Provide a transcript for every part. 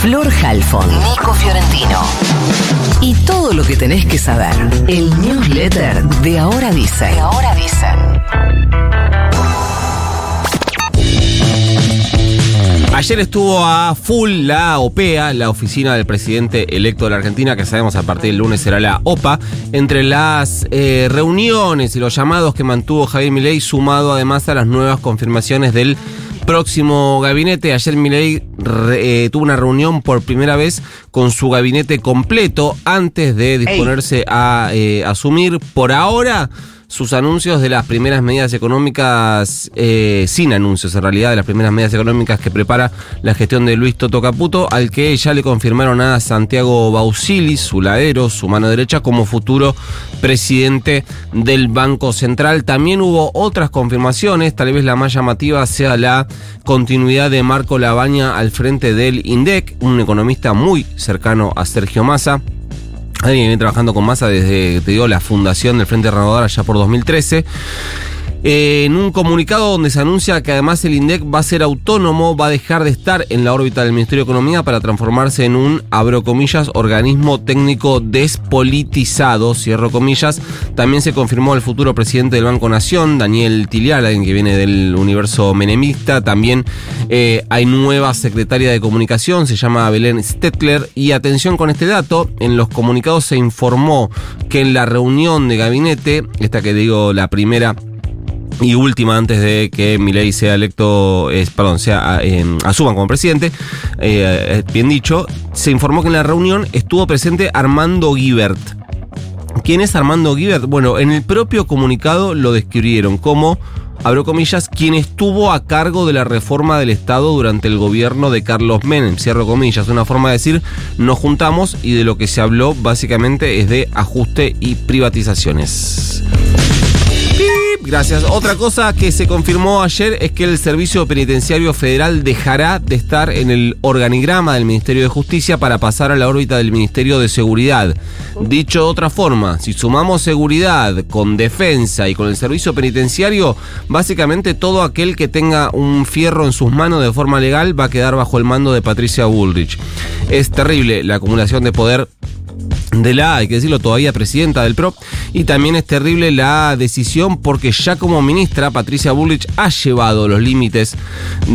Flor Halfon, Nico Fiorentino. Y todo lo que tenés que saber. El newsletter de Ahora Dicen. De Ahora Dicen. Ayer estuvo a full la OPEA, la oficina del presidente electo de la Argentina, que sabemos a partir del lunes será la OPA, entre las eh, reuniones y los llamados que mantuvo Javier Milei, sumado además a las nuevas confirmaciones del próximo gabinete. Ayer Milei eh, tuvo una reunión por primera vez con su gabinete completo antes de disponerse a eh, asumir. Por ahora sus anuncios de las primeras medidas económicas, eh, sin anuncios en realidad, de las primeras medidas económicas que prepara la gestión de Luis Toto Caputo, al que ya le confirmaron a Santiago Bausilis, su ladero, su mano derecha, como futuro presidente del Banco Central. También hubo otras confirmaciones, tal vez la más llamativa sea la continuidad de Marco Labaña al frente del INDEC, un economista muy cercano a Sergio Massa. Alguien viene trabajando con Massa desde, te digo, la fundación del Frente Renovador allá por 2013. Eh, en un comunicado donde se anuncia que además el INDEC va a ser autónomo, va a dejar de estar en la órbita del Ministerio de Economía para transformarse en un, abro comillas, organismo técnico despolitizado, cierro comillas. También se confirmó el futuro presidente del Banco Nación, Daniel Tilial, alguien que viene del universo menemista. También eh, hay nueva secretaria de comunicación, se llama Belén Stettler. Y atención con este dato, en los comunicados se informó que en la reunión de gabinete, esta que digo la primera y última antes de que Milei sea electo, es, perdón, sea eh, asuman como presidente, eh, bien dicho, se informó que en la reunión estuvo presente Armando Guibert. ¿Quién es Armando Guibert? Bueno, en el propio comunicado lo describieron como, abro comillas, quien estuvo a cargo de la reforma del Estado durante el gobierno de Carlos Menem, cierro comillas, una forma de decir, nos juntamos y de lo que se habló básicamente es de ajuste y privatizaciones. Gracias. Otra cosa que se confirmó ayer es que el Servicio Penitenciario Federal dejará de estar en el organigrama del Ministerio de Justicia para pasar a la órbita del Ministerio de Seguridad. Dicho de otra forma, si sumamos seguridad con defensa y con el servicio penitenciario, básicamente todo aquel que tenga un fierro en sus manos de forma legal va a quedar bajo el mando de Patricia Bullrich. Es terrible la acumulación de poder de la, hay que decirlo, todavía presidenta del PRO. Y también es terrible la decisión porque ya como ministra, Patricia Bullrich ha llevado los límites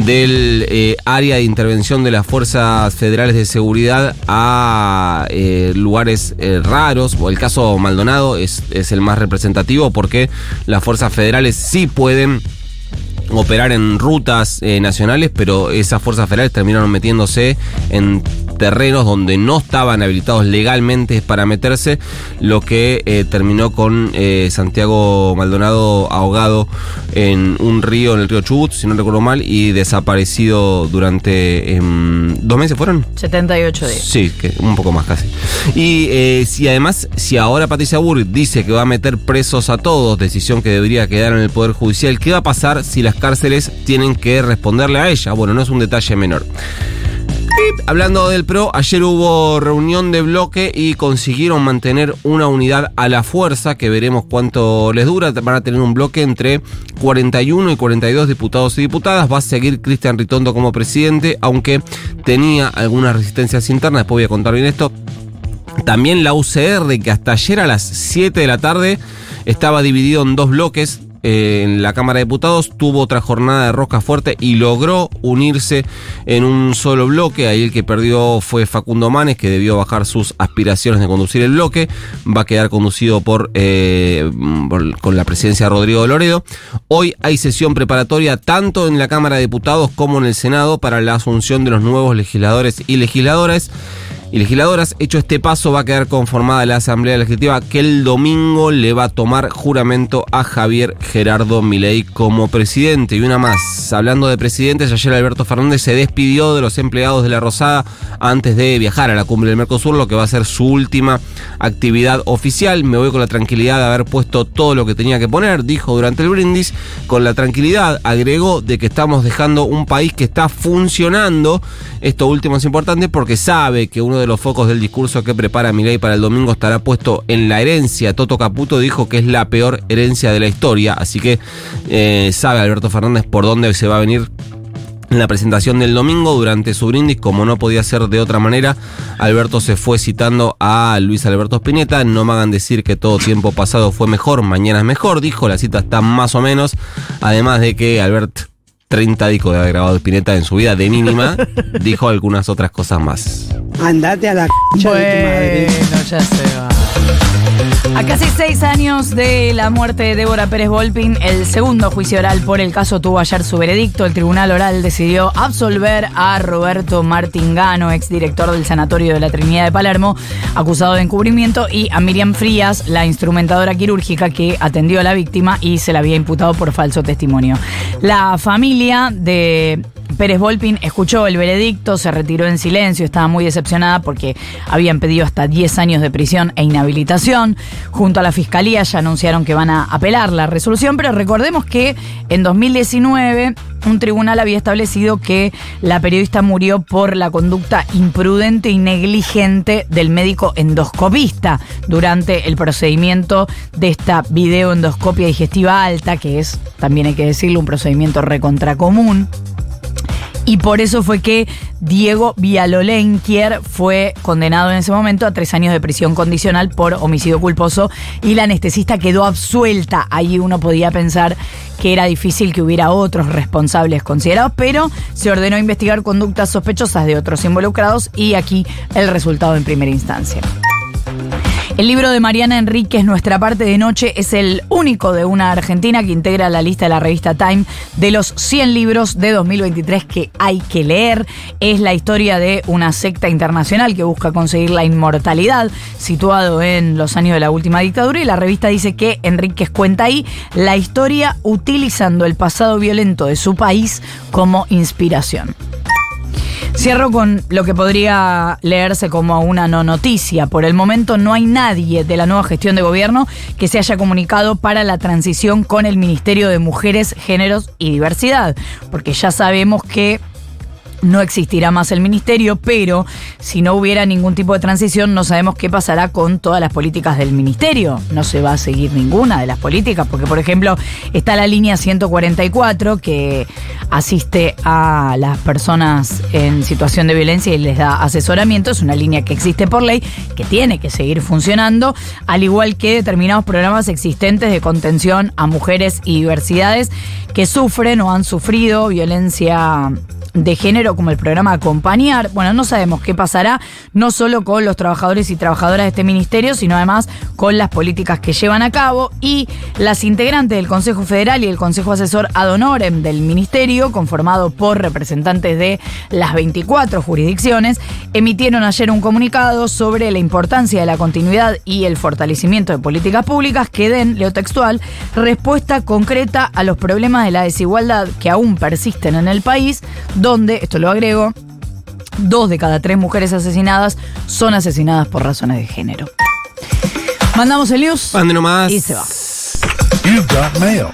del eh, área de intervención de las fuerzas federales de seguridad a eh, lugares eh, raros. O el caso Maldonado es, es el más representativo porque las fuerzas federales sí pueden operar en rutas nacionales, pero esas fuerzas federales terminaron metiéndose en terrenos donde no estaban habilitados legalmente para meterse, lo que eh, terminó con eh, Santiago Maldonado ahogado en un río, en el río Chubut, si no recuerdo mal, y desaparecido durante em, dos meses, ¿fueron? 78 días. Sí, que un poco más casi. Y eh, si además, si ahora Patricia Burri dice que va a meter presos a todos, decisión que debería quedar en el Poder Judicial, ¿qué va a pasar si las cárceles tienen que responderle a ella? Bueno, no es un detalle menor. Hablando del PRO, ayer hubo reunión de bloque y consiguieron mantener una unidad a la fuerza, que veremos cuánto les dura. Van a tener un bloque entre 41 y 42 diputados y diputadas. Va a seguir Cristian Ritondo como presidente, aunque tenía algunas resistencias internas. Después voy a contar bien esto. También la UCR, que hasta ayer a las 7 de la tarde estaba dividido en dos bloques en la Cámara de Diputados, tuvo otra jornada de rosca fuerte y logró unirse en un solo bloque. Ahí el que perdió fue Facundo Manes, que debió bajar sus aspiraciones de conducir el bloque. Va a quedar conducido por, eh, con la presidencia de Rodrigo Loredo. Hoy hay sesión preparatoria tanto en la Cámara de Diputados como en el Senado para la asunción de los nuevos legisladores y legisladoras y legisladoras. Hecho este paso, va a quedar conformada la Asamblea Legislativa que el domingo le va a tomar juramento a Javier Gerardo Milei como presidente. Y una más, hablando de presidentes, ayer Alberto Fernández se despidió de los empleados de la Rosada antes de viajar a la cumbre del Mercosur, lo que va a ser su última actividad oficial. Me voy con la tranquilidad de haber puesto todo lo que tenía que poner, dijo durante el brindis. Con la tranquilidad, agregó, de que estamos dejando un país que está funcionando. Esto último es importante porque sabe que uno de los focos del discurso que prepara Milei para el domingo estará puesto en la herencia. Toto Caputo dijo que es la peor herencia de la historia, así que eh, sabe Alberto Fernández por dónde se va a venir En la presentación del domingo, durante su brindis, como no podía ser de otra manera, Alberto se fue citando a Luis Alberto Spinetta. No me hagan decir que todo tiempo pasado fue mejor, mañana es mejor, dijo. La cita está más o menos. Además de que Albert, 30 discos de haber grabado Spinetta en su vida de mínima, dijo algunas otras cosas más. Andate a la c*** de tu madre. Bueno, ya se va. A casi seis años de la muerte de Débora Pérez Volpin, el segundo juicio oral por el caso tuvo ayer su veredicto. El tribunal oral decidió absolver a Roberto Martingano, exdirector del Sanatorio de la Trinidad de Palermo, acusado de encubrimiento, y a Miriam Frías, la instrumentadora quirúrgica que atendió a la víctima y se la había imputado por falso testimonio. La familia de Pérez Volpin escuchó el veredicto, se retiró en silencio, estaba muy decepcionada porque habían pedido hasta 10 años de prisión e inhabilitación. Junto a la fiscalía ya anunciaron que van a apelar la resolución, pero recordemos que en 2019 un tribunal había establecido que la periodista murió por la conducta imprudente y negligente del médico endoscopista durante el procedimiento de esta videoendoscopia digestiva alta, que es, también hay que decirlo, un procedimiento recontracomún. Y por eso fue que Diego Vialolenquier fue condenado en ese momento a tres años de prisión condicional por homicidio culposo y la anestesista quedó absuelta. Ahí uno podía pensar que era difícil que hubiera otros responsables considerados, pero se ordenó investigar conductas sospechosas de otros involucrados y aquí el resultado en primera instancia. El libro de Mariana Enríquez, Nuestra parte de noche, es el único de una argentina que integra la lista de la revista Time de los 100 libros de 2023 que hay que leer. Es la historia de una secta internacional que busca conseguir la inmortalidad, situado en los años de la última dictadura, y la revista dice que Enríquez cuenta ahí la historia utilizando el pasado violento de su país como inspiración. Cierro con lo que podría leerse como una no noticia. Por el momento no hay nadie de la nueva gestión de gobierno que se haya comunicado para la transición con el Ministerio de Mujeres, Géneros y Diversidad, porque ya sabemos que no existirá más el ministerio, pero si no hubiera ningún tipo de transición, no sabemos qué pasará con todas las políticas del ministerio. No se va a seguir ninguna de las políticas, porque por ejemplo está la línea 144 que asiste a las personas en situación de violencia y les da asesoramiento. Es una línea que existe por ley, que tiene que seguir funcionando, al igual que determinados programas existentes de contención a mujeres y diversidades que sufren o han sufrido violencia de género como el programa Acompañar. Bueno, no sabemos qué pasará, no solo con los trabajadores y trabajadoras de este ministerio, sino además con las políticas que llevan a cabo y las integrantes del Consejo Federal y el Consejo Asesor Ad Honorem del ministerio, conformado por representantes de las 24 jurisdicciones, emitieron ayer un comunicado sobre la importancia de la continuidad y el fortalecimiento de políticas públicas que den, leo textual, respuesta concreta a los problemas de la desigualdad que aún persisten en el país, donde, esto lo agrego, dos de cada tres mujeres asesinadas son asesinadas por razones de género. Mandamos el news Mande nomás. y se va. You've got mail.